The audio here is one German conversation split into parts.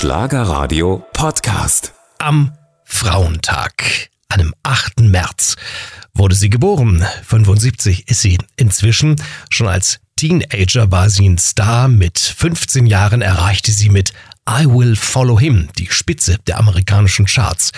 Schlagerradio Podcast. Am Frauentag, einem 8. März, wurde sie geboren. 75 ist sie. Inzwischen, schon als Teenager war sie ein Star. Mit 15 Jahren erreichte sie mit I Will Follow Him die Spitze der amerikanischen Charts.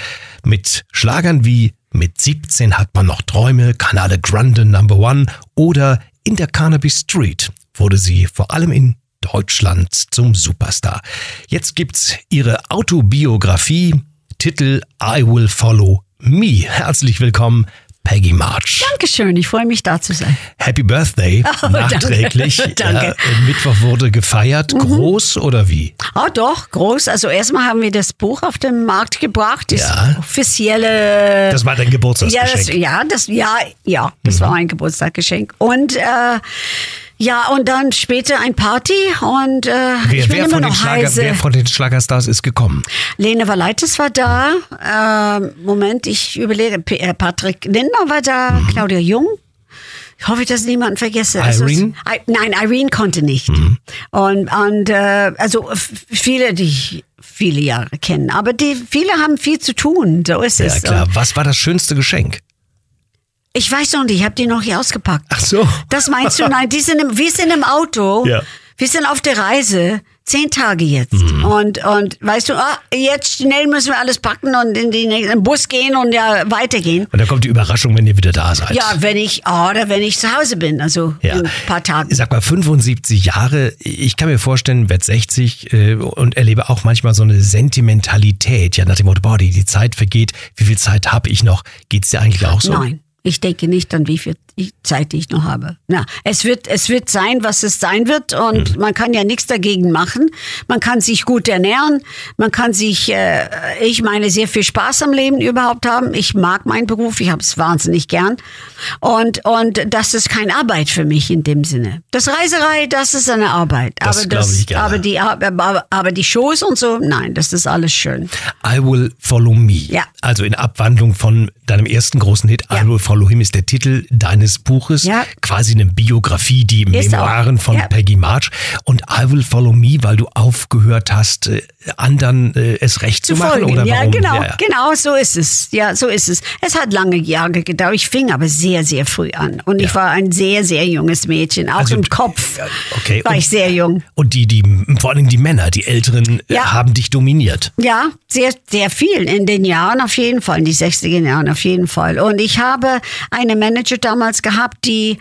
Mit Schlagern wie Mit 17 hat man noch Träume, Kanale Grande Number One oder In der Cannabis Street wurde sie vor allem in Deutschland zum Superstar. Jetzt gibt's ihre Autobiografie, Titel I Will Follow Me. Herzlich willkommen, Peggy March. Dankeschön, ich freue mich da zu sein. Happy Birthday, Oh, nachträglich. danke. Danke. Ja, Mittwoch wurde gefeiert. Groß oder wie? Ah, doch, groß. Also erstmal haben wir das Buch auf den Markt gebracht, das Ja. offizielle. Das war dein ja, das, Geburtstagsgeschenk. ja, das, ja, ja, das war mein Geburtstagsgeschenk. Und äh, ja, und dann später ein Party und äh, ich Wer, bin wer, immer von den noch Schlager, heise. wer von den Schlagerstars ist gekommen? Lene Valaitis war da. Ähm, Moment, ich überlege. P äh, Patrick Lindner war da. Claudia Jung. Ich hoffe, dass ich niemanden vergesse. Also, Irene? I, nein, Irene konnte nicht. Und, und äh, also viele, die ich viele Jahre kennen. Aber die, viele haben viel zu tun. So ist Ja, es. klar. Und Was war das schönste Geschenk? Ich weiß noch nicht, ich habe die noch hier ausgepackt. Ach so. Das meinst du? Nein, die sind im, wir sind im Auto. Ja. Wir sind auf der Reise. Zehn Tage jetzt. Mhm. Und, und weißt du, ah, jetzt schnell müssen wir alles packen und in, den Bus gehen und ja weitergehen. Und dann kommt die Überraschung, wenn ihr wieder da seid. Ja, wenn ich, ah, oder wenn ich zu Hause bin, also Ja. in ein paar Tagen. Sag mal, 75 Jahre, ich kann mir vorstellen, werd 60 äh, und erlebe auch manchmal so eine Sentimentalität. Ja, nach dem Motto, boah, die, die Zeit vergeht, wie viel Zeit habe ich noch? Geht's dir eigentlich auch so? Nein, ich denke nicht an wie viel Zeit ich noch habe. Na, es wird, es wird sein, was es sein wird und man kann ja nichts dagegen machen. Man kann sich gut ernähren, man kann sich, äh, ich meine, sehr viel Spaß am Leben überhaupt haben. Ich mag meinen Beruf, ich habe es wahnsinnig gern und und das ist keine Arbeit für mich in dem Sinne. Das Reiserei, das ist eine Arbeit, Das aber glaub ich gerne. aber die aber, aber die Shows und so, nein, das ist alles schön. I Will Follow Me. Ja. Also in Abwandlung von deinem ersten großen Hit, I Ja. Will Follow Him ist der Titel deines Buches. Ja. Quasi eine Biografie, die Ist auch. Memoiren von Ja. Peggy March. Und I Will Follow Me, weil du aufgehört hast, äh, anderen äh, es recht zu, zu machen? folgen. Oder ja, warum? genau, Ja, ja. genau, so ist es. Ja, so ist es. Es hat lange Jahre gedauert. Ich fing aber sehr, sehr früh an. Und ich Ja. war ein sehr, sehr junges Mädchen. Auch Also, im Kopf okay. war Und- ich sehr jung. Und die, die, vor allem die Männer, die Älteren, äh, haben dich dominiert. Ja, sehr, sehr viel in den Jahren auf jeden Fall, in die 60er Jahren auf jeden Fall. Und ich habe eine Manager damals gehabt, die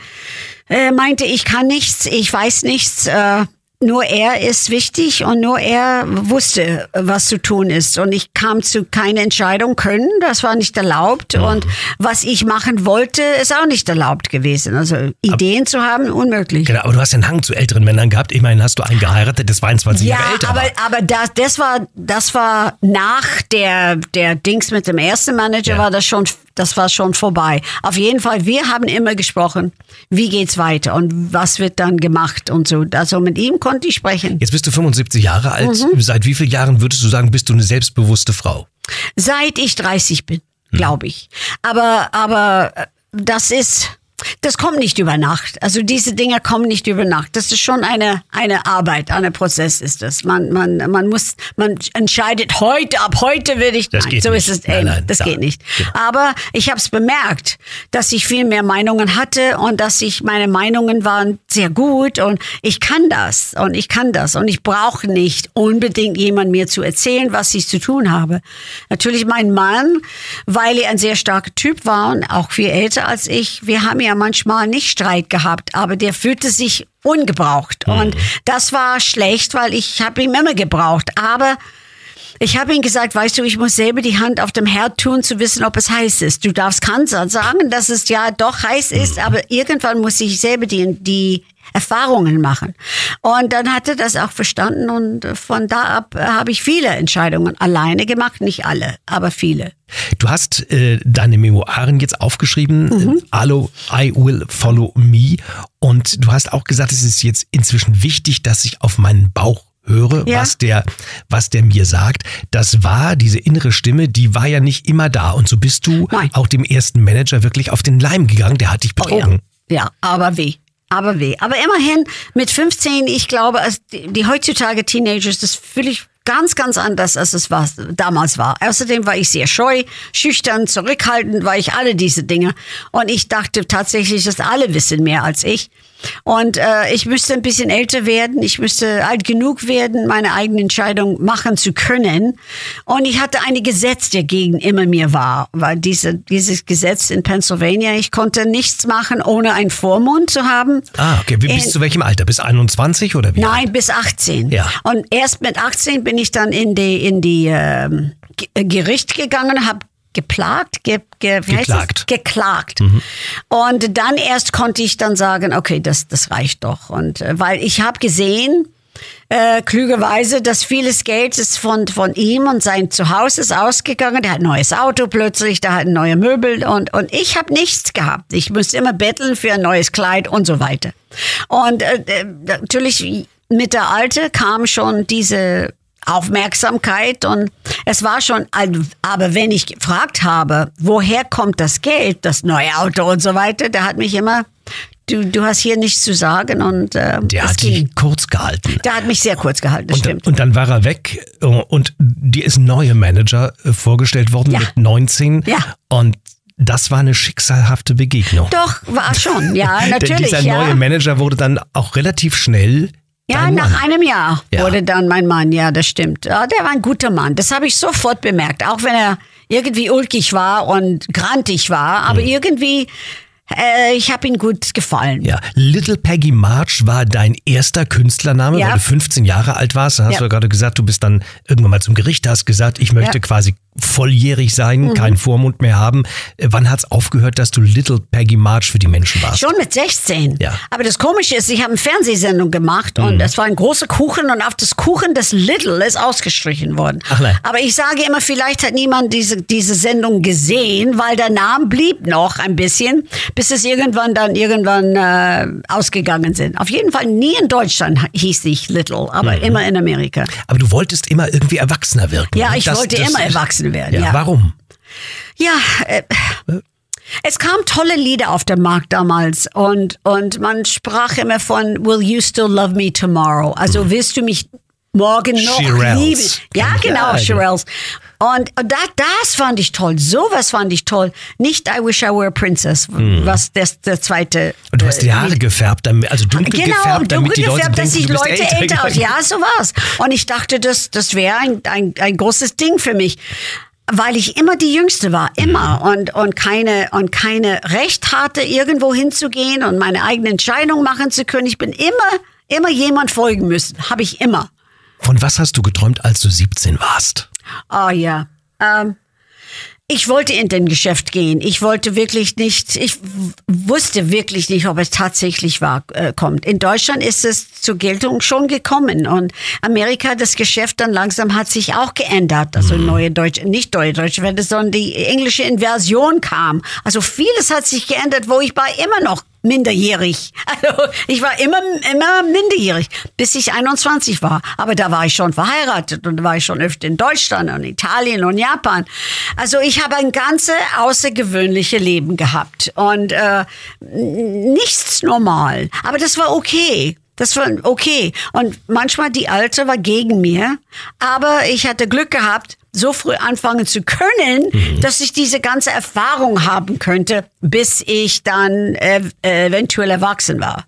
äh, meinte, ich kann nichts, ich weiß nichts. Äh, nur er ist wichtig und nur er wusste, was zu tun ist. Und ich kam zu keine Entscheidung können, das war nicht erlaubt. Und was ich machen wollte, ist auch nicht erlaubt gewesen. Also Ideen zu haben, unmöglich. Genau, aber du hast den Hang zu älteren Männern gehabt. Immerhin hast du einen geheiratet, der 22 Ja, Jahre älter aber, war. aber das, das war, das war nach der, der Dings mit dem ersten Manager Ja. war das schon, das war schon vorbei. Auf jeden Fall, wir haben immer gesprochen, wie geht's weiter und was wird dann gemacht und so. Also mit ihm konnte ich sprechen. Jetzt bist du 75 Jahre alt. Mhm. Seit wie vielen Jahren würdest du sagen, bist du eine selbstbewusste Frau? Seit ich 30 bin, Hm. glaube ich. Aber, aber äh, das ist, das kommt nicht über Nacht. Also diese Dinge kommen nicht über Nacht. Das ist schon eine, eine Arbeit, ein Prozess ist das. Man, man, man muss, man entscheidet heute, ab heute will ich, Das nein, geht so nicht. ist es Nein, eben. nein, das da- geht nicht. genau. Aber ich habe es bemerkt, dass ich viel mehr Meinungen hatte und dass ich, meine Meinungen waren sehr gut und ich kann das und ich kann das und ich brauche nicht unbedingt jemand mir zu erzählen, was ich zu tun habe. Natürlich mein Mann, weil er ein sehr starker Typ war und auch viel älter als ich, wir haben ja manchmal nicht Streit gehabt, aber der fühlte sich ungebraucht. Und das war schlecht, weil ich habe ihn immer gebraucht, aber ich habe ihm gesagt, weißt du, ich muss selber die Hand auf dem Herd tun, zu wissen, ob es heiß ist. Du darfst Kanzler sagen, dass es ja doch heiß ist, aber irgendwann muss ich selber die, die Erfahrungen machen. Und dann hat er das auch verstanden und von da ab äh, habe ich viele Entscheidungen alleine gemacht, nicht alle, aber viele. Du hast äh, deine Memoiren jetzt aufgeschrieben, Mhm. Allo, I Will Follow Me. Und du hast auch gesagt, es ist jetzt inzwischen wichtig, dass ich auf meinen Bauch höre, Ja. was der, was der mir sagt. Das war diese innere Stimme, die war ja nicht immer da. Und so bist du Nein. auch dem ersten Manager wirklich auf den Leim gegangen. Der hat dich betrogen. Ja, ja aber weh. Aber weh. Aber immerhin mit 15, ich glaube, als die, die heutzutage Teenagers, das völlig ganz, ganz anders, als es was damals war. Außerdem war ich sehr scheu, schüchtern, zurückhaltend, war ich alle diese Dinge. Und ich dachte tatsächlich, dass alle wissen mehr als ich. Und äh, ich müsste ein bisschen älter werden, ich müsste alt genug werden, meine eigene Entscheidung machen zu können. Und ich hatte ein Gesetz, der gegen immer mir war, weil diese, dieses Gesetz in Pennsylvania, ich konnte nichts machen, ohne einen Vormund zu haben. Ah, okay. Bis In- zu welchem Alter? Bis 21 oder wie? Nein, bis 18. Ja. Und erst mit 18 bin ich dann in die, in die ähm, äh, Gericht gegangen, habe geplagt, ge, ge, Geklagt. geklagt. Und dann erst konnte ich dann sagen, okay, das, das reicht doch. Und äh, weil ich habe gesehen, äh, klügerweise, dass vieles Geld ist von, von ihm und sein Zuhause ist ausgegangen. Der hat ein neues Auto plötzlich, der hat neue Möbel und, und ich habe nichts gehabt. Ich musste immer betteln für ein neues Kleid und so weiter. Und äh, äh, natürlich mit der Alte kam schon diese Aufmerksamkeit und es war schon, aber wenn ich gefragt habe, woher kommt das Geld, das neue Auto und so weiter, der hat mich immer, du, du hast hier nichts zu sagen und äh, Der hat ging. dich kurz gehalten. Der hat mich sehr kurz gehalten, das Und, stimmt. und dann war er weg äh, und dir ist ein neuer Manager äh, vorgestellt worden Ja. mit 19. Ja. Und das war eine schicksalhafte Begegnung. Doch, war schon, ja, Denn natürlich. dieser ja. neue Manager wurde dann auch relativ schnell Ja, dein nach Mann. einem Jahr Ja. wurde dann mein Mann, ja, das stimmt. Ja, der war ein guter Mann. Das habe ich sofort bemerkt, auch wenn er irgendwie ulkig war und grantig war, aber irgendwie, äh, ich habe ihm gut gefallen. Ja, Little Peggy March war dein erster Künstlername, Ja. weil du 15 Jahre alt warst. Da hast Ja. du ja gerade gesagt, du bist dann irgendwann mal zum Gericht, hast gesagt, ich möchte. Mhm. quasi volljährig sein, keinen Vormund mehr haben. Äh, Wann hat's aufgehört, dass du Little Peggy March für die Menschen warst? Schon mit 16. Ja. Aber das Komische ist, ich habe eine Fernsehsendung gemacht und Mhm. es war ein großer Kuchen und auf das Kuchen das Little ist ausgestrichen worden. Ach nein. Aber ich sage immer, vielleicht hat niemand diese, diese Sendung gesehen, weil der Name blieb noch ein bisschen, bis es irgendwann dann irgendwann äh, ausgegangen sind. Auf jeden Fall nie in Deutschland hieß ich Little, aber Mhm. immer in Amerika. Aber du wolltest immer irgendwie erwachsener wirken. Ja, ne? ich Das- wollte das- immer erwachsen werden. Ja, Ja, warum? ja äh, es kamen tolle Lieder auf den Markt damals und, und man sprach immer von Will you still love me tomorrow? Also willst du mich morgen noch Shirelles. lieben? Ja, genau, Ja, Shirelles. Und da, das fand ich toll. Sowas fand ich toll. Nicht I Wish I Were a Princess, was das der zweite. Und du hast die äh, Haare gefärbt, damit, also dunkel Genau, gefärbt, damit dunkel die Leute gefärbt, denken, dass bist Leute älter. älter aus. Ja, so war's. Und ich dachte, das, das wäre ein, ein, ein großes Ding für mich. Weil ich immer die Jüngste war, immer. Und, und, keine, und keine Recht hatte, irgendwo hinzugehen und meine eigene Entscheidung machen zu können. Ich bin immer, immer jemand folgen müssen. Habe ich immer. Von was hast du geträumt, als du 17 warst? Oh ja. Ähm, ich wollte in den Geschäft gehen. Ich wollte wirklich nicht, ich wusste wirklich nicht, ob es tatsächlich war, äh, kommt. In Deutschland ist es zur Geltung schon gekommen und Amerika, das Geschäft dann langsam hat sich auch geändert. Also neue deutsche, nicht neue deutsche Welle, sondern die englische Inversion kam. Also vieles hat sich geändert, wo ich war immer noch minderjährig. Also ich war immer, immer minderjährig, bis ich 21 war. Aber da war ich schon verheiratet und da war ich schon öfter in Deutschland und Italien und Japan. Also ich habe ein ganze außergewöhnliche Leben gehabt und äh, nichts normal. Aber das war okay. Das war okay. Und manchmal die Alte war gegen mir, aber ich hatte Glück gehabt, so früh anfangen zu können, dass ich diese ganze Erfahrung haben könnte, bis ich dann äh, eventuell erwachsen war.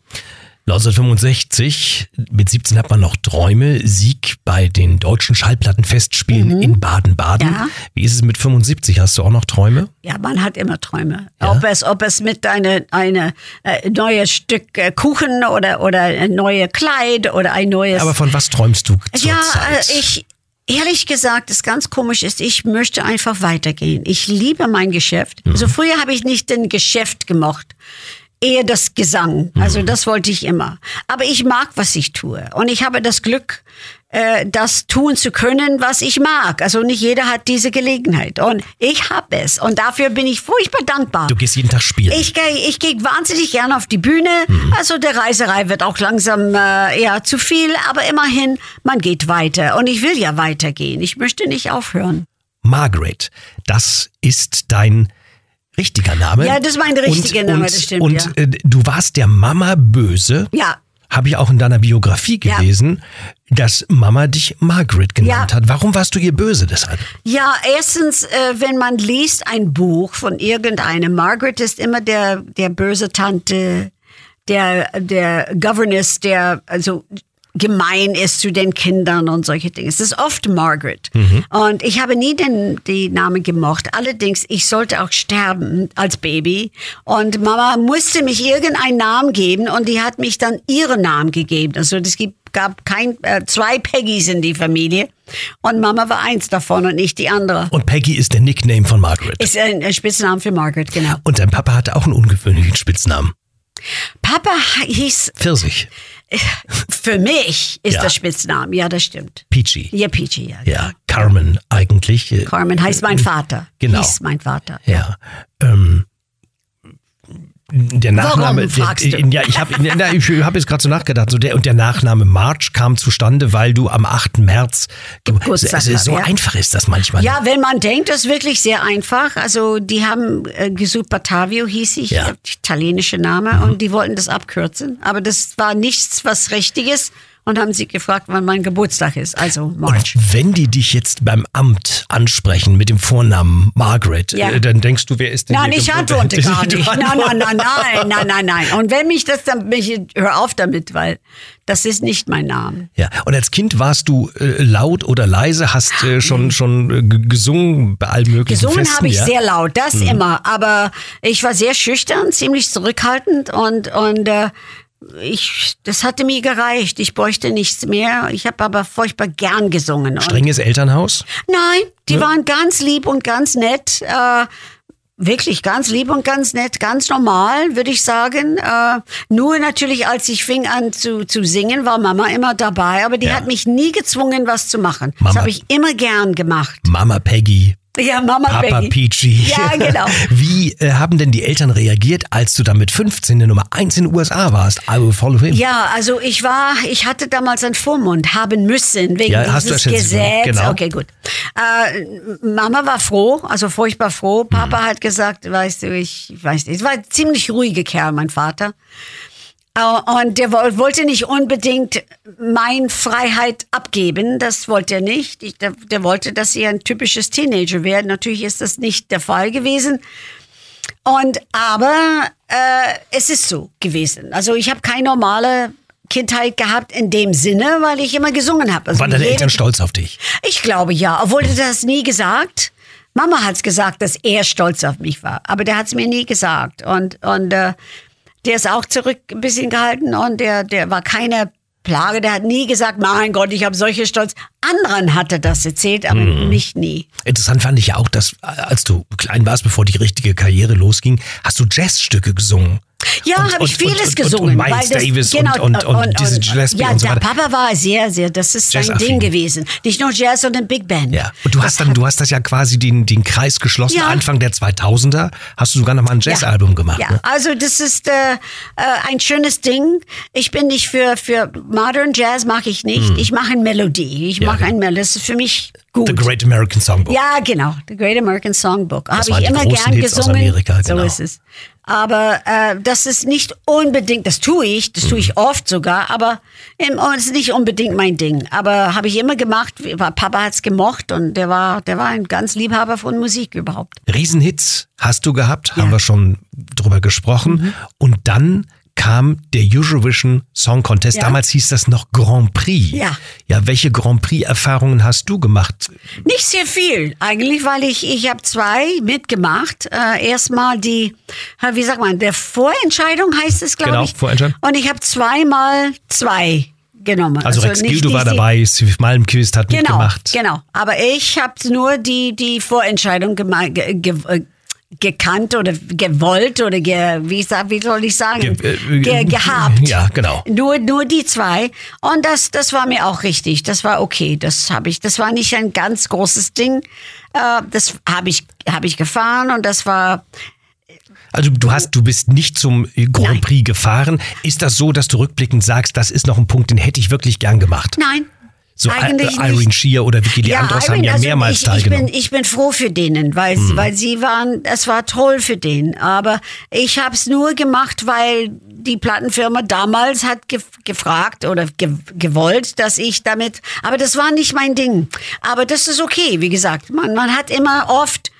1965, mit 17 hat man noch Träume, Sieg bei den deutschen Schallplattenfestspielen in Baden-Baden. Mhm. Ja. Wie ist es mit 75? Hast du auch noch Träume? Ja, man hat immer Träume. Ob es, ob es mit eine, eine äh, neues Stück äh, Kuchen oder oder ein neues Kleid oder ein neues. Aber von was träumst du ja, zurzeit? äh, ich ehrlich gesagt, das ganz komisch ist, ich möchte einfach weitergehen. Ich liebe mein Geschäft. Mhm. Also früher habe ich nicht den Geschäft gemocht. Eher das Gesang. Also das wollte ich immer. Aber ich mag, was ich tue. Und ich habe das Glück, äh, das tun zu können, was ich mag. Also nicht jeder hat diese Gelegenheit. Und ich habe es. Und dafür bin ich furchtbar dankbar. du gehst jeden Tag spielen. Ich gehe ich geh wahnsinnig gerne auf die Bühne. Also der Reiserei wird auch langsam äh, eher zu viel, aber immerhin, man geht weiter. Und ich will ja weitergehen. Ich möchte nicht aufhören. Margaret, das ist dein richtiger Name. Ja, das ist mein richtiger und, Name, und, das stimmt, Und ja. äh, du warst der Mama böse. Ja. Habe ich auch in deiner Biografie Ja. gelesen, dass Mama dich Margaret genannt Ja. hat. Warum warst du ihr böse deshalb? Ja, erstens, äh, wenn man liest ein Buch von irgendeinem, Margaret ist immer der, der böse Tante, der, der Governess, der also gemein ist zu den Kindern und solche Dinge. Es ist oft Margaret. Und ich habe nie den, die Namen gemocht. Allerdings, ich sollte auch sterben als Baby. Und Mama musste mich irgendeinen Namen geben und die hat mich dann ihren Namen gegeben. Also es gibt, gab kein, äh, zwei Peggys in die Familie. Und Mama war eins davon und nicht die andere. Und Peggy ist der Nickname von Margaret. Ist ein, ein Spitzname für Margaret, genau. Und dein Papa hatte auch einen ungewöhnlichen Spitznamen. Papa hieß, Pfirsich. für mich ist Ja. der Spitzname, ja, das stimmt. Peachy. Ja, Peachy, ja. Ja, Carmen eigentlich. äh, Carmen heißt mein Vater. Genau. Hieß mein Vater. Ja. Ähm, der Nachname, fragst der, du? ja, ich habe ich hab jetzt gerade so nachgedacht, so der und der Nachname March kam zustande, weil du am 8. März Geburtstag also, so hast, ja. einfach ist das manchmal. Ja, wenn man denkt, das ist wirklich sehr einfach. Also die haben äh, gesucht, Batavio hieß ich, Ja. Mhm. italienische Name, und die wollten das abkürzen. Aber das war nichts was Richtiges und haben sie gefragt, wann mein Geburtstag ist. Also March. Und wenn die dich jetzt beim Amt ansprechen mit dem Vornamen Margaret, Ja. äh, dann denkst du, wer ist denn Nein, ich antworte gar nicht. Nein, nein, nein, nein, nein, nein, nein. Und wenn mich das dann, mich, hör auf damit, weil das ist nicht mein Name. Ja, und als Kind warst du äh, laut oder leise, hast äh, schon schon äh, gesungen bei allen möglichen Gesungen habe ich ja? sehr laut, das immer. Aber ich war sehr schüchtern, ziemlich zurückhaltend und, und äh, ich, das hatte mir gereicht. Ich bräuchte nichts mehr. Ich habe aber furchtbar gern gesungen. Strenges Elternhaus? Nein, die waren ganz lieb und ganz nett. Äh, wirklich ganz lieb und ganz nett, ganz normal, würde ich sagen. Äh, nur natürlich, als ich fing an zu, zu singen, war Mama immer dabei, aber die Ja. hat mich nie gezwungen, was zu machen. Mama. Das habe ich immer gern gemacht. Mama Peggy, Ja, Mama Papa Peggy. Peachy. Ja, genau. Wie äh, haben denn die Eltern reagiert, als du dann mit 15 der Nummer 1 in den USA warst? I will follow him. Ja, also ich war, ich hatte damals einen Vormund haben müssen wegen Ja, hast du dieses Gesetz. genau. Okay, gut. Äh, Mama war froh, also furchtbar froh. Papa Mhm. hat gesagt, weißt du, ich weiß nicht, es war ein ziemlich ruhiger Kerl, mein Vater. Und der wo- wollte nicht unbedingt mein Freiheit abgeben. Das wollte er nicht. Ich, der, der wollte, dass ich ein typisches Teenager werde. Natürlich ist das nicht der Fall gewesen. Und aber äh, es ist so gewesen. Also ich habe keine normale Kindheit gehabt in dem Sinne, weil ich immer gesungen habe. Also Waren deine Eltern stolz auf dich? Ich glaube ja, obwohl er das nie gesagt. Mama hat es gesagt, dass er stolz auf mich war, aber der hat es mir nie gesagt. Und und äh, der ist auch zurück ein bisschen gehalten und der der war keine Plage. Der hat nie gesagt, mein Gott, ich habe solche Stolz. Anderen hat er das erzählt, aber Mhm. mich nie. Interessant fand ich ja auch, dass äh, als du klein warst, bevor die richtige Karriere losging, hast du Jazzstücke gesungen. Ja, habe ich vieles und, und, gesungen. Und Miles das, Davis genau, und, und, diese Gillespie ja, und so der weiter. Papa war sehr, sehr, das ist sein. Ding gewesen. Nicht nur Jazz, sondern Big Band. Ja, und du hast dann, du hast das ja quasi den, den Kreis geschlossen. Ja. Anfang der 2000er hast du sogar noch mal ein Jazzalbum gemacht. Ja, Ne? also das ist äh, äh, ein schönes Ding. Ich bin nicht für, für Modern Jazz, mache ich nicht. Ich mache eine Melodie. Ich Hm. Ja, genau. ein Melodie. Das ist für mich gut. The Great American Songbook. Ja, genau. The Great American Songbook. Habe ich immer gern Hits aus gesungen. Amerika, genau. So ist es. Aber äh, das ist nicht unbedingt, das tue ich, das tue Mhm. ich oft sogar, aber im, und es ist nicht unbedingt mein Ding. Aber habe ich immer gemacht. Papa hat's gemocht und der war, der war ein ganz Liebhaber von Musik überhaupt. Riesenhits hast du gehabt, haben Ja. wir schon drüber gesprochen. Mhm. Und dann kam der Eurovision Song Contest. Ja. Damals hieß das noch Grand Prix. Ja. Ja, welche Grand Prix-Erfahrungen hast du gemacht? Nicht sehr viel, eigentlich, weil ich, ich habe zwei mitgemacht. Äh, erstmal die, äh, wie sagt man, der Vorentscheidung heißt es, glaube Genau, ich. Vorentscheidung. Und ich habe zweimal zwei genommen. Also, Rex nicht Gildo war dabei, Steve Malmquist hat Genau, mitgemacht. genau. Aber ich habe nur die, die Vorentscheidung ge, ge, gekannt oder gewollt oder ge, wie, wie soll ich sagen, Ge- äh, ge, gehabt. Ja, genau. Nur, nur die zwei. Und das, das war mir auch richtig. Das war okay. Das habe ich. Das war nicht ein ganz großes Ding. Äh, das habe ich, habe ich gefahren und das war. Also du hast, du bist nicht zum Grand Nein. Prix gefahren. Ist das so, dass du rückblickend sagst, das ist noch ein Punkt, den hätte ich wirklich gern gemacht? Nein, So Eigentlich I- Irene nicht. Shear oder Vicky Leandros haben ja also mehrmals ich, ich, teilgenommen. bin, ich bin froh für denen, weil, Hm. weil sie waren, es war toll für den. Aber ich habe es nur gemacht, weil die Plattenfirma damals hat gef gefragt oder ge gewollt, dass ich damit, aber das war nicht mein Ding. Aber das ist okay, wie gesagt. Man, man hat immer oft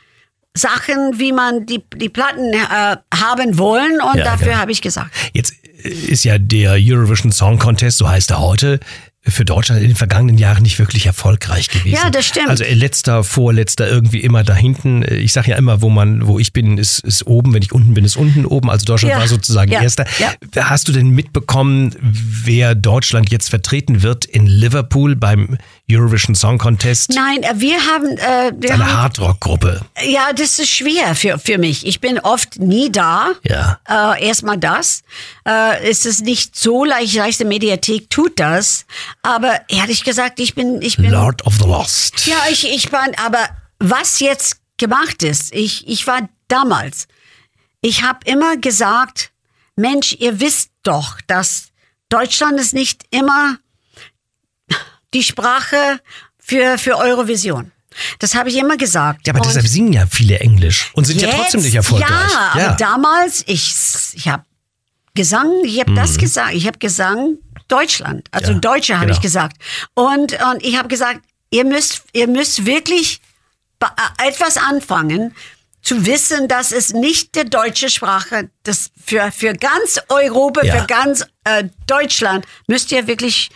Sachen, wie man die, die Platten äh, haben wollen und Ja, dafür genau. habe ich gesagt. Jetzt ist ja der Eurovision Song Contest, so heißt er heute, für Deutschland in den vergangenen Jahren nicht wirklich erfolgreich gewesen. Ja, das stimmt. Also äh, letzter, vorletzter, irgendwie immer da hinten. Ich sage ja immer, wo man, wo ich bin, ist, ist oben. Wenn ich unten bin, ist unten oben. Also Deutschland Ja, war sozusagen ja, erster. ja. Hast du denn mitbekommen, wer Deutschland jetzt vertreten wird in Liverpool beim Eurovision Song Contest? Nein, äh, wir haben, äh, wir Eine Hardrock-Gruppe. Ja, das ist schwer für, für mich. Ich bin oft nie da. Ja. Äh, Erstmal das. Äh, es ist nicht so leicht, leichte Mediathek tut das. Aber ehrlich gesagt, ich bin, ich bin. Lord of the Lost. Ja, ich, ich war, aber was jetzt gemacht ist, ich, ich war damals, ich habe immer gesagt, Mensch, ihr wisst doch, dass Deutschland ist nicht immer die Sprache für, für Eurovision. Das habe ich immer gesagt. Ja, aber Und deshalb singen ja viele Englisch und sind ja trotzdem nicht erfolgreich. Ja, aber damals, ich, ich habe Gesang, ich habe das gesagt, ich habe Gesang Deutschland, also. Ja, Deutsche habe genau. ich gesagt. Und, und ich habe gesagt, ihr müsst, ihr müsst wirklich äh, etwas anfangen, zu wissen, dass es nicht der deutsche Sprache, das für, für ganz Europa, Ja. für ganz äh, Deutschland, müsst ihr wirklich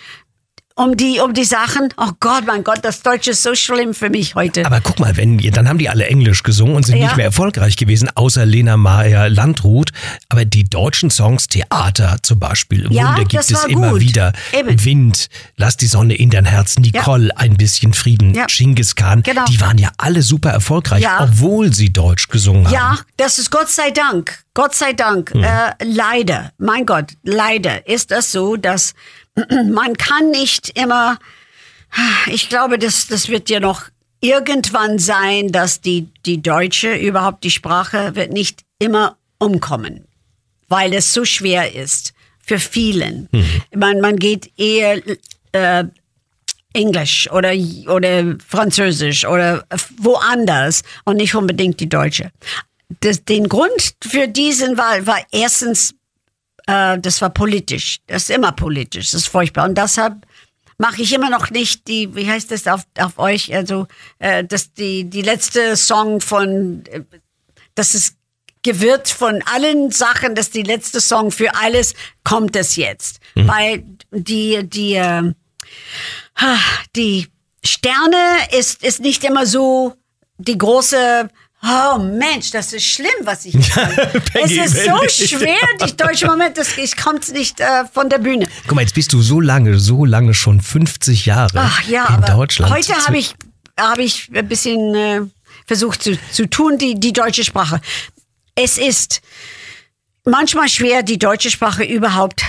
um die, um die Sachen, oh Gott, mein Gott, das Deutsche ist so schlimm für mich heute. Aber guck mal, wenn dann haben die alle Englisch gesungen und sind Ja. nicht mehr erfolgreich gewesen, außer Lena Meyer Landrut. Aber die deutschen Songs, Theater zum Beispiel, Ja, Wunder gibt es immer gut. wieder. Eben. Wind, Lass die Sonne in dein Herz, Nicole, ein bisschen Frieden, Ja. Genghis Khan. Genau. Die waren ja alle super erfolgreich, Ja. obwohl sie Deutsch gesungen haben. Ja, das ist Gott sei Dank. Gott sei Dank. Äh, leider, mein Gott, leider ist das so, dass man kann nicht immer, ich glaube, das, das wird ja noch irgendwann sein, dass die, die Deutsche, überhaupt die Sprache, wird nicht immer umkommen, weil es so schwer ist für vielen. Man, man geht eher äh, Englisch oder, oder Französisch oder woanders und nicht unbedingt die Deutsche. Das, den Grund für diesen war, war erstens, äh, das war politisch. Das ist immer politisch, das ist furchtbar. Und deshalb mache ich immer noch nicht die, wie heißt das auf, auf euch, also äh, das, die, die letzte Song von, äh, das ist gewirrt von allen Sachen, dass die letzte Song für alles kommt es jetzt. Weil die, die, äh, die Sterne ist, ist nicht immer so die große, oh Mensch, das ist schlimm, was ich mache. es Peggy, ist so schwer, die deutsche Moment, das, ich kommt nicht äh, von der Bühne. Guck mal, jetzt bist du so lange, so lange schon 50 Jahre Ach ja, in Deutschland. heute habe ich, habe ich ein bisschen äh, versucht zu, zu tun, die, die deutsche Sprache. Es ist manchmal schwer, die deutsche Sprache überhaupt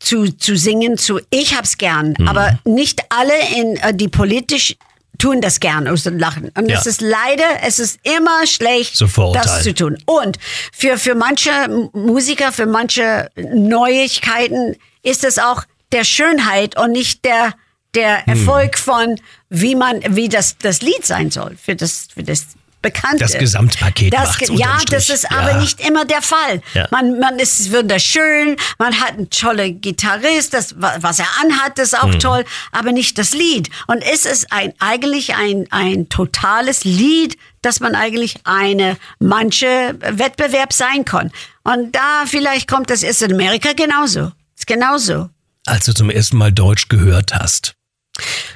zu, zu singen. Zu, ich hab's gern, Mhm. aber nicht alle, in, äh, die politisch tun das gern dem Lachen. Und Ja. es ist leider, es ist immer schlecht, So das zu tun. Und für, für manche Musiker, für manche Neuigkeiten ist es auch der Schönheit und nicht der, der Hm. Erfolg von, wie man, wie das, das Lied sein soll, für das, für das Bekannte. Das Gesamtpaket Das, macht's ge- Ja, das ist aber Ja. nicht immer der Fall. Ja. Man, man ist wunderschön, man hat einen tollen Gitarrist, das, wa- was er anhat, ist auch toll, aber nicht das Lied. Und es ist ein, eigentlich ein, ein totales Lied, dass man eigentlich eine manche Wettbewerb sein kann. Und da vielleicht kommt das ist in Amerika genauso. Ist genauso. Als du zum ersten Mal Deutsch gehört hast,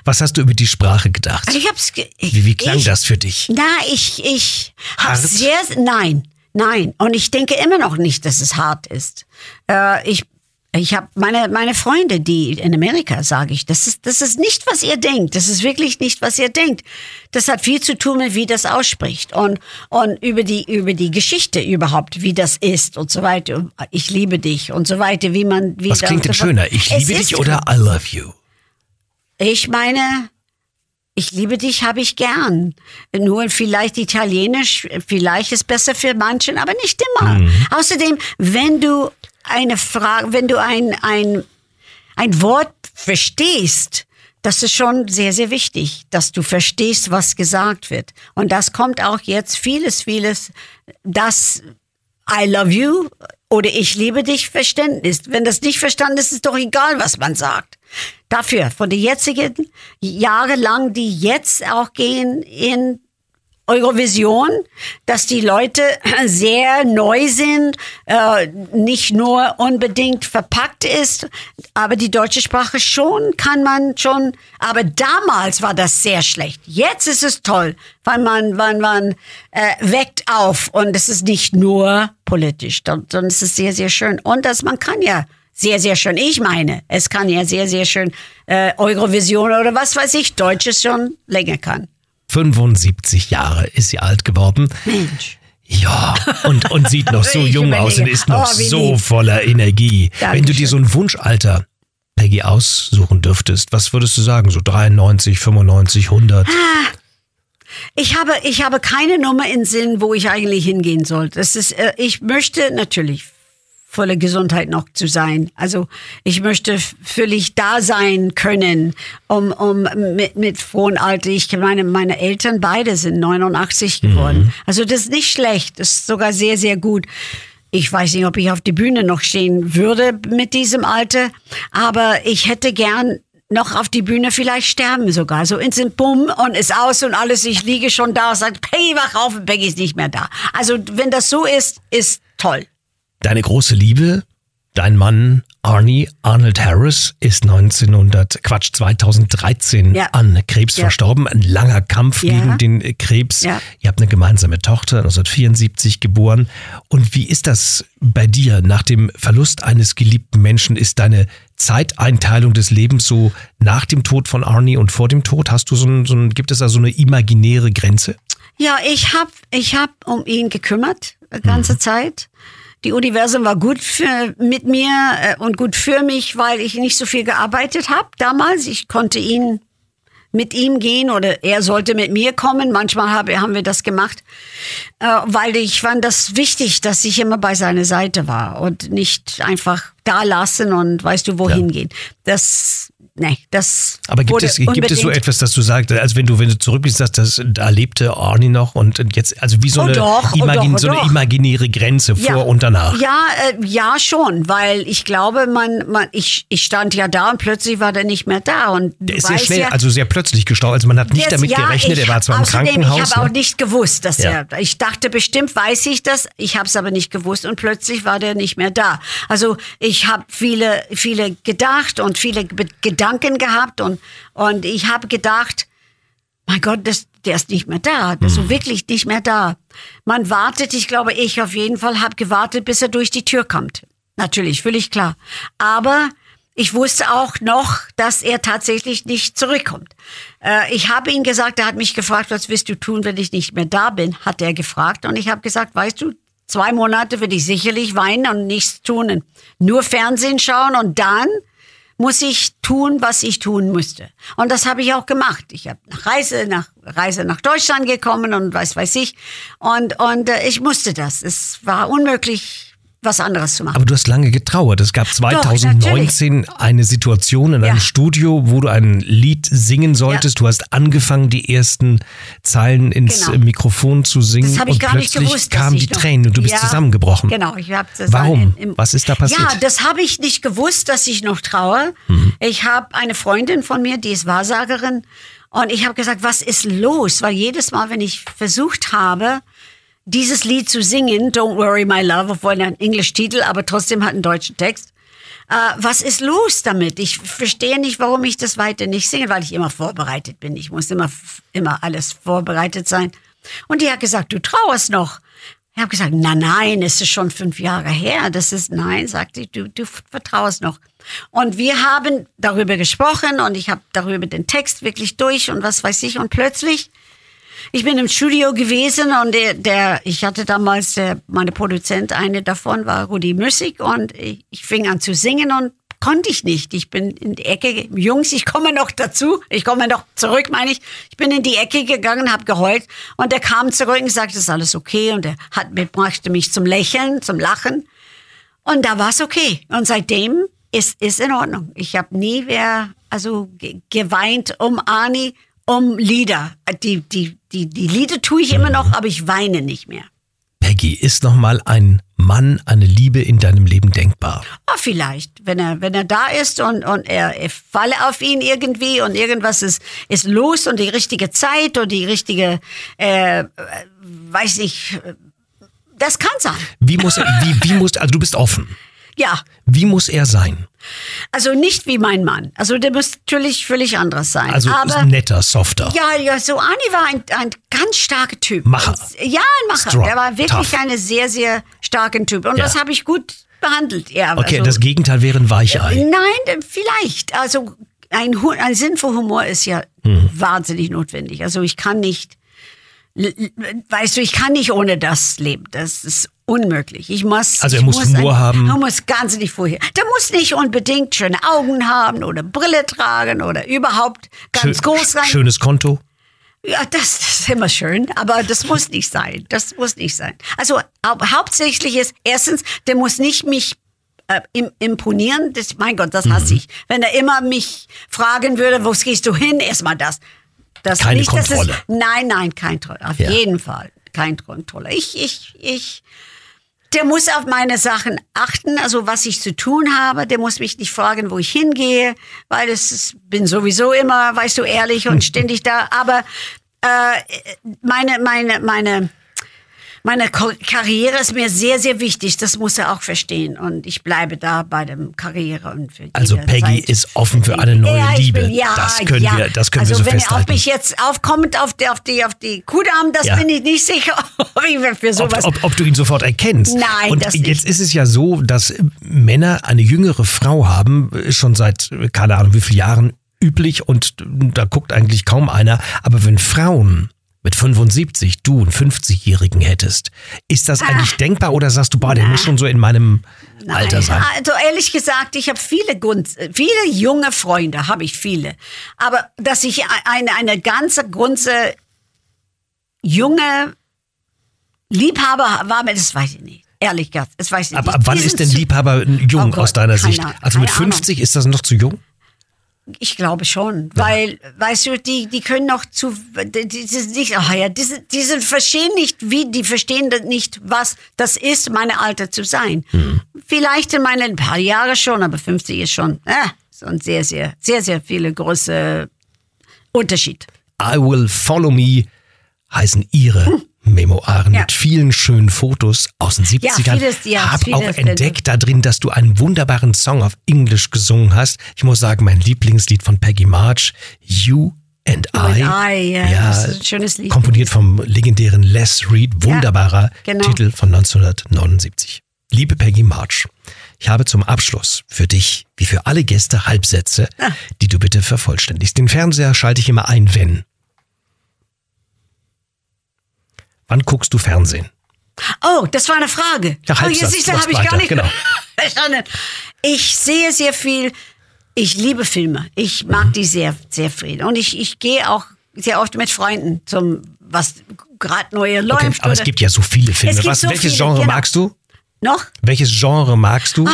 was hast du über die Sprache gedacht? Also ich hab's, ge- Wie, wie klang ich, das für dich? Na, ich, ich Hart? sehr, nein, nein. Und ich denke immer noch nicht, dass es hart ist. Äh, ich, ich habe meine, meine Freunde, die in Amerika, sage ich, das ist, das ist nicht, was ihr denkt. Das ist wirklich nicht, was ihr denkt. Das hat viel zu tun mit, wie das ausspricht und, und über die, über die Geschichte überhaupt, wie das ist und so weiter. Ich liebe dich und so weiter, wie man, wie Was klingt denn schöner? Ich liebe dich oder I love you? Ich meine, ich liebe dich, habe ich gern. Nur vielleicht Italienisch, vielleicht ist besser für manchen, aber nicht immer. Außerdem, wenn du eine Frage, wenn du ein, ein, ein Wort verstehst, das ist schon sehr, sehr wichtig, dass du verstehst, was gesagt wird. Und das kommt auch jetzt vieles, vieles, das I love you oder ich liebe dich Verständnis. Wenn das nicht verstanden ist, ist doch egal, was man sagt. Dafür, von den jetzigen Jahre lang, die jetzt auch gehen in Eurovision, dass die Leute sehr neu sind, äh, nicht nur unbedingt verpackt ist, aber die deutsche Sprache schon kann man schon. Aber damals war das sehr schlecht. Jetzt ist es toll, weil man, weil man äh, weckt auf und es ist nicht nur politisch, sondern es ist sehr, sehr schön. Und das man kann ja sehr, sehr schön. Ich meine, es kann ja sehr, sehr schön äh, Eurovision oder was weiß ich, Deutsches schon länger kann. 75 Jahre ist sie alt geworden. Mensch. Ja, und, und sieht noch so jung aus und ist noch Oh, so lieb. voller Energie. Wenn du Dankeschön. dir so ein Wunschalter, Peggy, aussuchen dürftest, was würdest du sagen? So 93, 95, 100? Ich habe, ich habe keine Nummer in Sinn, wo ich eigentlich hingehen sollte. Das ist, äh, ich möchte natürlich volle Gesundheit noch zu sein. Also ich möchte völlig da sein können, um, um mit, mit frohen Alter. Ich meine, meine Eltern beide sind 89 geworden. Also das ist nicht schlecht. Das ist sogar sehr, sehr gut. Ich weiß nicht, ob ich auf die Bühne noch stehen würde mit diesem Alter, aber ich hätte gern noch auf die Bühne vielleicht sterben sogar. So instant bumm und ist aus und alles. Ich liege schon da, sagt, Peggy, wach auf und Peggy ist nicht mehr da. Also wenn das so ist, ist toll. Deine große Liebe, dein Mann Arnie Arnold Harris ist 1900, Quatsch, 2013 Ja. an Krebs Ja. verstorben. Ein langer Kampf Ja. gegen den äh, Krebs. Ihr habt eine gemeinsame Tochter, 1974 geboren. Und wie ist das bei dir nach dem Verlust eines geliebten Menschen? Ist deine Zeiteinteilung des Lebens so nach dem Tod von Arnie und vor dem Tod? Hast du so ein, so ein gibt es da so eine imaginäre Grenze? Ja, ich hab, ich hab um ihn gekümmert, die ganze Mhm. Zeit. Die Universum war gut für, mit mir äh, und gut für mich, weil ich nicht so viel gearbeitet habe damals. Ich konnte ihn mit ihm gehen oder er sollte mit mir kommen. Manchmal habe, haben wir das gemacht, äh, weil ich fand das wichtig, dass ich immer bei seiner Seite war und nicht einfach da lassen und weißt du wohin gehen. Das, nee, das. Aber gibt es, gibt es so etwas, dass du sagst, als wenn du, wenn du zurückblickst, sagst, das, da lebte Arnie noch und jetzt, also wie so, Oh eine, doch, oh Imagin, doch, oh so eine imaginäre Grenze vor und danach? Ja, äh, ja schon, weil ich glaube, man, man, ich, ich stand ja da und plötzlich war der nicht mehr da und Der ist sehr schnell, ja, also sehr plötzlich gestorben. Also man hat nicht der damit ja, gerechnet, er war zwar im Krankenhaus. Ich habe auch ne? nicht gewusst, dass Ja. er. Ich dachte bestimmt, weiß ich das. Ich habe es aber nicht gewusst und plötzlich war der nicht mehr da. Also ich habe viele, viele gedacht und viele Be- Gedanken gehabt und und ich habe gedacht, mein Gott, das, der ist nicht mehr da. Der ist so wirklich nicht mehr da. Man wartet, ich glaube, ich auf jeden Fall habe gewartet, bis er durch die Tür kommt. Natürlich, völlig klar. Aber ich wusste auch noch, dass er tatsächlich nicht zurückkommt. Äh, ich habe ihm gesagt, er hat mich gefragt, was wirst du tun, wenn ich nicht mehr da bin, hat er gefragt. Und ich habe gesagt, weißt du, zwei Monate werde ich sicherlich weinen und nichts tun, und nur Fernsehen schauen und dann muss ich tun, was ich tun müsste. Und das habe ich auch gemacht. Ich habe nach Reise nach Reise nach Deutschland gekommen und weiß weiß ich. Und und äh, ich musste das. Es war unmöglich, was anderes zu machen. Aber du hast lange getrauert. Es gab 2019 eine Situation in einem Ja. Studio, wo du ein Lied singen solltest. Du hast angefangen, die ersten Zeilen ins Genau. Mikrofon zu singen Das habe ich und gar nicht gewusst. kamen die Tränen und du bist Ja, zusammengebrochen. Genau, ich habe das Warum? im- Was ist da passiert? Ja, das habe ich nicht gewusst, dass ich noch traue. Mhm. Ich habe eine Freundin von mir, die ist Wahrsagerin, und ich habe gesagt, was ist los? Weil jedes Mal, wenn ich versucht habe, dieses Lied zu singen, Don't Worry My Love, obwohl ein Englisch-Titel, aber trotzdem hat einen deutschen Text. Äh, was ist los damit? Ich verstehe nicht, warum ich das weiter nicht singe, weil ich immer vorbereitet bin. Ich muss immer, immer alles vorbereitet sein. Und die hat gesagt, du trauerst noch. Ich habe gesagt, na nein, es ist schon fünf Jahre her. Das ist nein, sagte ich, du, du vertrauest noch. Und wir haben darüber gesprochen und ich habe darüber den Text wirklich durch und was weiß ich. Und plötzlich ich bin im Studio gewesen und der, der ich hatte damals, der, meine Produzent, eine davon war Rudi Müssig und ich, ich fing an zu singen und konnte ich nicht. Ich bin in die Ecke, Jungs, ich komme noch dazu, ich komme noch zurück, meine ich. Ich bin in die Ecke gegangen, habe geheult und der kam zurück und sagte, ist alles okay und er hat, brachte mich zum Lächeln, zum Lachen und da war es okay. Und seitdem ist, ist in Ordnung. Ich habe nie mehr also ge- geweint um Ani, um Lieder. Die, die, die, die Lieder tue ich immer noch, aber ich weine nicht mehr. Peggy, ist noch mal ein Mann, eine Liebe in deinem Leben denkbar? Ah, vielleicht, wenn er, wenn er da ist und, und er, ich falle auf ihn irgendwie und irgendwas ist, ist los und die richtige Zeit und die richtige, äh, weiß nicht, äh, das kann sein. Wie muss wie, wie muss, also du bist offen. Ja, Wie muss er sein? also nicht wie mein Mann. Also der muss natürlich völlig anderes sein. Also aber netter, softer. ja, ja, so Ani war ein, ein ganz starker Typ. Macher. Ja, ein Macher. Strong, der war wirklich tough. ein sehr, sehr starker Typ. Und Ja. das habe ich gut behandelt. Ja, Okay, also, das Gegenteil wäre ein Weichei. Nein, vielleicht. Also ein, ein Sinn für Humor ist ja Mhm. wahnsinnig notwendig. Also ich kann nicht, weißt du, ich kann nicht ohne das leben. Das ist unmöglich. Ich muss. Also er ich muss Humor haben. Er muss ganz nicht vorher. Der muss nicht unbedingt schöne Augen haben oder Brille tragen oder überhaupt ganz Schö- groß sein. Schönes Konto. Ja, das, das ist immer schön, aber das muss nicht sein. Das muss nicht sein. Also hau hauptsächlich ist erstens, der muss nicht mich äh, im, imponieren. Das, mein Gott, das Mhm. hasse ich. Wenn er immer mich fragen würde, wo gehst du hin? Erstmal das. das Keine nicht, Kontrolle. Es, nein, nein, kein. Auf Ja. jeden Fall kein Kontrolle. Ich, ich, ich. Der muss auf meine Sachen achten, also was ich zu tun habe. Der muss mich nicht fragen, wo ich hingehe, weil es ist, bin sowieso immer, weißt du, ehrlich und ständig da. Aber äh, meine, meine, meine, meine Karriere ist mir sehr, sehr wichtig. Das muss er auch verstehen. Und ich bleibe da bei dem Karriere und für Also jede Peggy Zeit. ist offen für eine neue Ja, Liebe. Bin, ja, das können ja. wir, das können also wir so wenn er auf festhalten. mich jetzt aufkommt auf die, auf die, auf die Kudamm, das Ja. bin ich nicht sicher, ob ich für ob, sowas. ob, ob du ihn sofort erkennst. Nein, Und das jetzt nicht. ist es ja so, dass Männer eine jüngere Frau haben, ist schon seit äh, keine Ahnung wie vielen Jahren üblich und da guckt eigentlich kaum einer. Aber wenn Frauen mit 75 du einen 50-Jährigen hättest, ist das eigentlich denkbar oder sagst du, boah, der muss schon so in meinem Alter sein? Also ehrlich gesagt, ich habe viele, viele junge Freunde, habe ich viele. Aber dass ich eine, eine ganze, ganze junge Liebhaber war, das weiß ich nicht. Ehrlich gesagt, das weiß ich Aber nicht. ab wann ist denn Liebhaber jung Oh Gott, aus deiner Sicht? Ahnung, Also mit keine Ahnung. 50 ist das noch zu jung? Ich glaube schon, weil, weißt du, die, die können noch zu, die, die sind nicht, ach ja, die, sind- die sind, verstehen nicht, wie, die verstehen nicht, was das ist, meine Alter zu sein. Hm. Vielleicht in meinen paar Jahre schon, aber 50 ist schon, äh, so ein sehr, sehr, sehr, sehr viele große Unterschied. I Will Follow Me heißen ihre Memoiren. Ja. mit vielen schönen Fotos aus den 70ern. vieles, ja, Hab vieles, auch entdeckt da drin, dass du einen wunderbaren Song auf Englisch gesungen hast. Ich muss sagen, mein Lieblingslied von Peggy March, You and I. I, ja, das ist ein schönes Lied. Komponiert vom legendären Les Reed. Wunderbarer genau. Titel von 1979. Liebe Peggy March, ich habe zum Abschluss für dich, wie für alle Gäste, Halbsätze, Ah. die du bitte vervollständigst. Den Fernseher schalte ich immer ein, wenn. Wann guckst du Fernsehen? Oh, das war eine Frage. Ja, oh, Halbsatz, jetzt siehst du, mach's habe ich weiter, gar nicht genau. verstanden. Ich sehe sehr viel. Ich liebe Filme. Ich mag Mhm. die sehr, sehr viel. Und ich, ich gehe auch sehr oft mit Freunden zum, was gerade neue läuft. Okay, aber es gibt ja so viele Filme. Was, so welches viele, Genre genau. magst du? noch? Welches Genre magst du?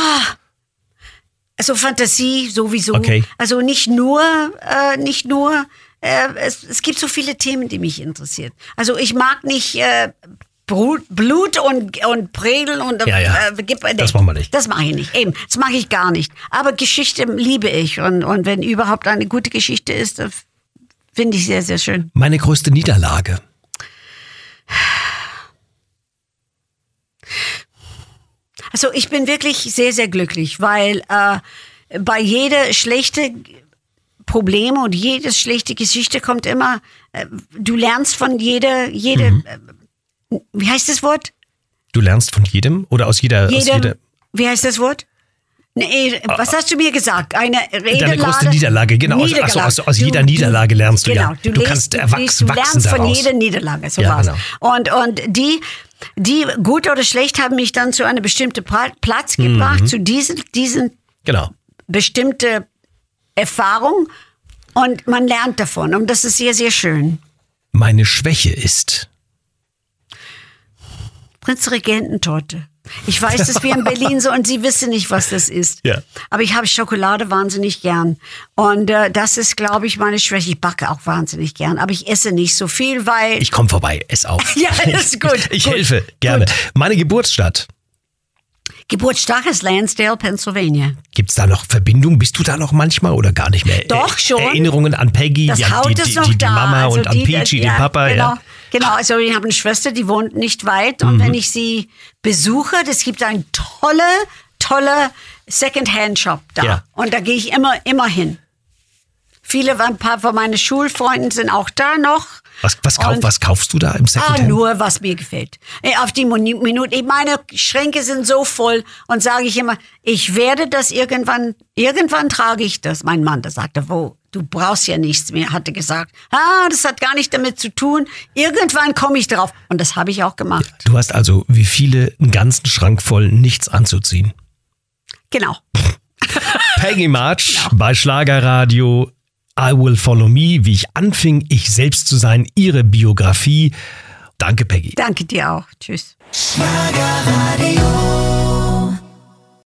Also Fantasie sowieso. Okay. Also nicht nur, äh, nicht nur, äh, es, es gibt so viele Themen, die mich interessieren. Also ich mag nicht äh, Blut und, und Prägeln und Ja, ja. Äh, gib, Das machen wir nicht. Das mache ich nicht. Eben, das mache ich gar nicht. Aber Geschichte liebe ich. Und, und wenn überhaupt eine gute Geschichte ist, finde ich sehr, sehr schön. Meine größte Niederlage. Also ich bin wirklich sehr, sehr glücklich, weil äh, bei jeder schlechte Probleme und jede schlechte Geschichte kommt immer, äh, du lernst von jeder, jede, Mhm. äh, wie heißt das Wort? Du lernst von jedem oder aus jeder, aus Jedem, jeder wie heißt das Wort? Nee, was hast du mir gesagt? Eine Redelade? Deine größte Niederlage, genau. Aus- Niederlage. aus- aus jeder Niederlage lernst du, ja. genau, Du, Du kannst du, erwachs- liest, du lernst von daraus. jeder Niederlage, so Ja, genau. Und, und die, die, gut oder schlecht, haben mich dann zu einem bestimmten Pla- Platz Mhm. gebracht, zu diesen, diesen Genau. bestimmte Erfahrung und man lernt davon und das ist sehr, sehr schön. Meine Schwäche ist. Prinzregententorte. Ich weiß, dass wir in Berlin so und Sie wissen nicht, was das ist. Ja. Aber ich habe Schokolade wahnsinnig gern. Und äh, das ist, glaube ich, meine Schwäche. Ich backe auch wahnsinnig gern. Aber ich esse nicht so viel, weil. Ich komme vorbei, ess auf. Ja, das ist gut, Ich, ich gut, helfe, gerne. gut. Meine Geburtsstadt. Geburtstag ist Lansdale, Pennsylvania. Gibt's da noch Verbindung? Bist du da noch manchmal oder gar nicht mehr? Doch, schon. Erinnerungen an Peggy, Das die, Haut die, die, noch die, die da. Mama also und an die, Peachy, ja, den Papa. Genau, Ja. Mhm. genau. Also ich habe eine Schwester, die wohnt nicht weit. Und wenn ich sie besuche, das gibt einen tolle, tolle Second-Hand-Shop da. Ja. Und da gehe ich immer, immer hin. Viele, ein paar von meinen Schulfreunden sind auch da noch. Was, was, kauf, was kaufst du da im Ah, Secondhand? nur was mir gefällt. Äh, Auf die Minute. Meine Schränke sind so voll und sage ich immer, ich werde das irgendwann, irgendwann trage ich das. Mein Mann, der sagte, wo, du brauchst ja nichts mehr, hatte gesagt. Ah, das hat gar nicht damit zu tun. Irgendwann komme ich drauf. Und das habe ich auch gemacht. Du hast also wie viele einen ganzen Schrank voll nichts anzuziehen. Genau. Peggy March bei Schlagerradio. I Will Follow Me, wie ich anfing, ich selbst zu sein, ihre Biografie. Danke, Peggy. Danke dir auch. Tschüss. Schlagerradio.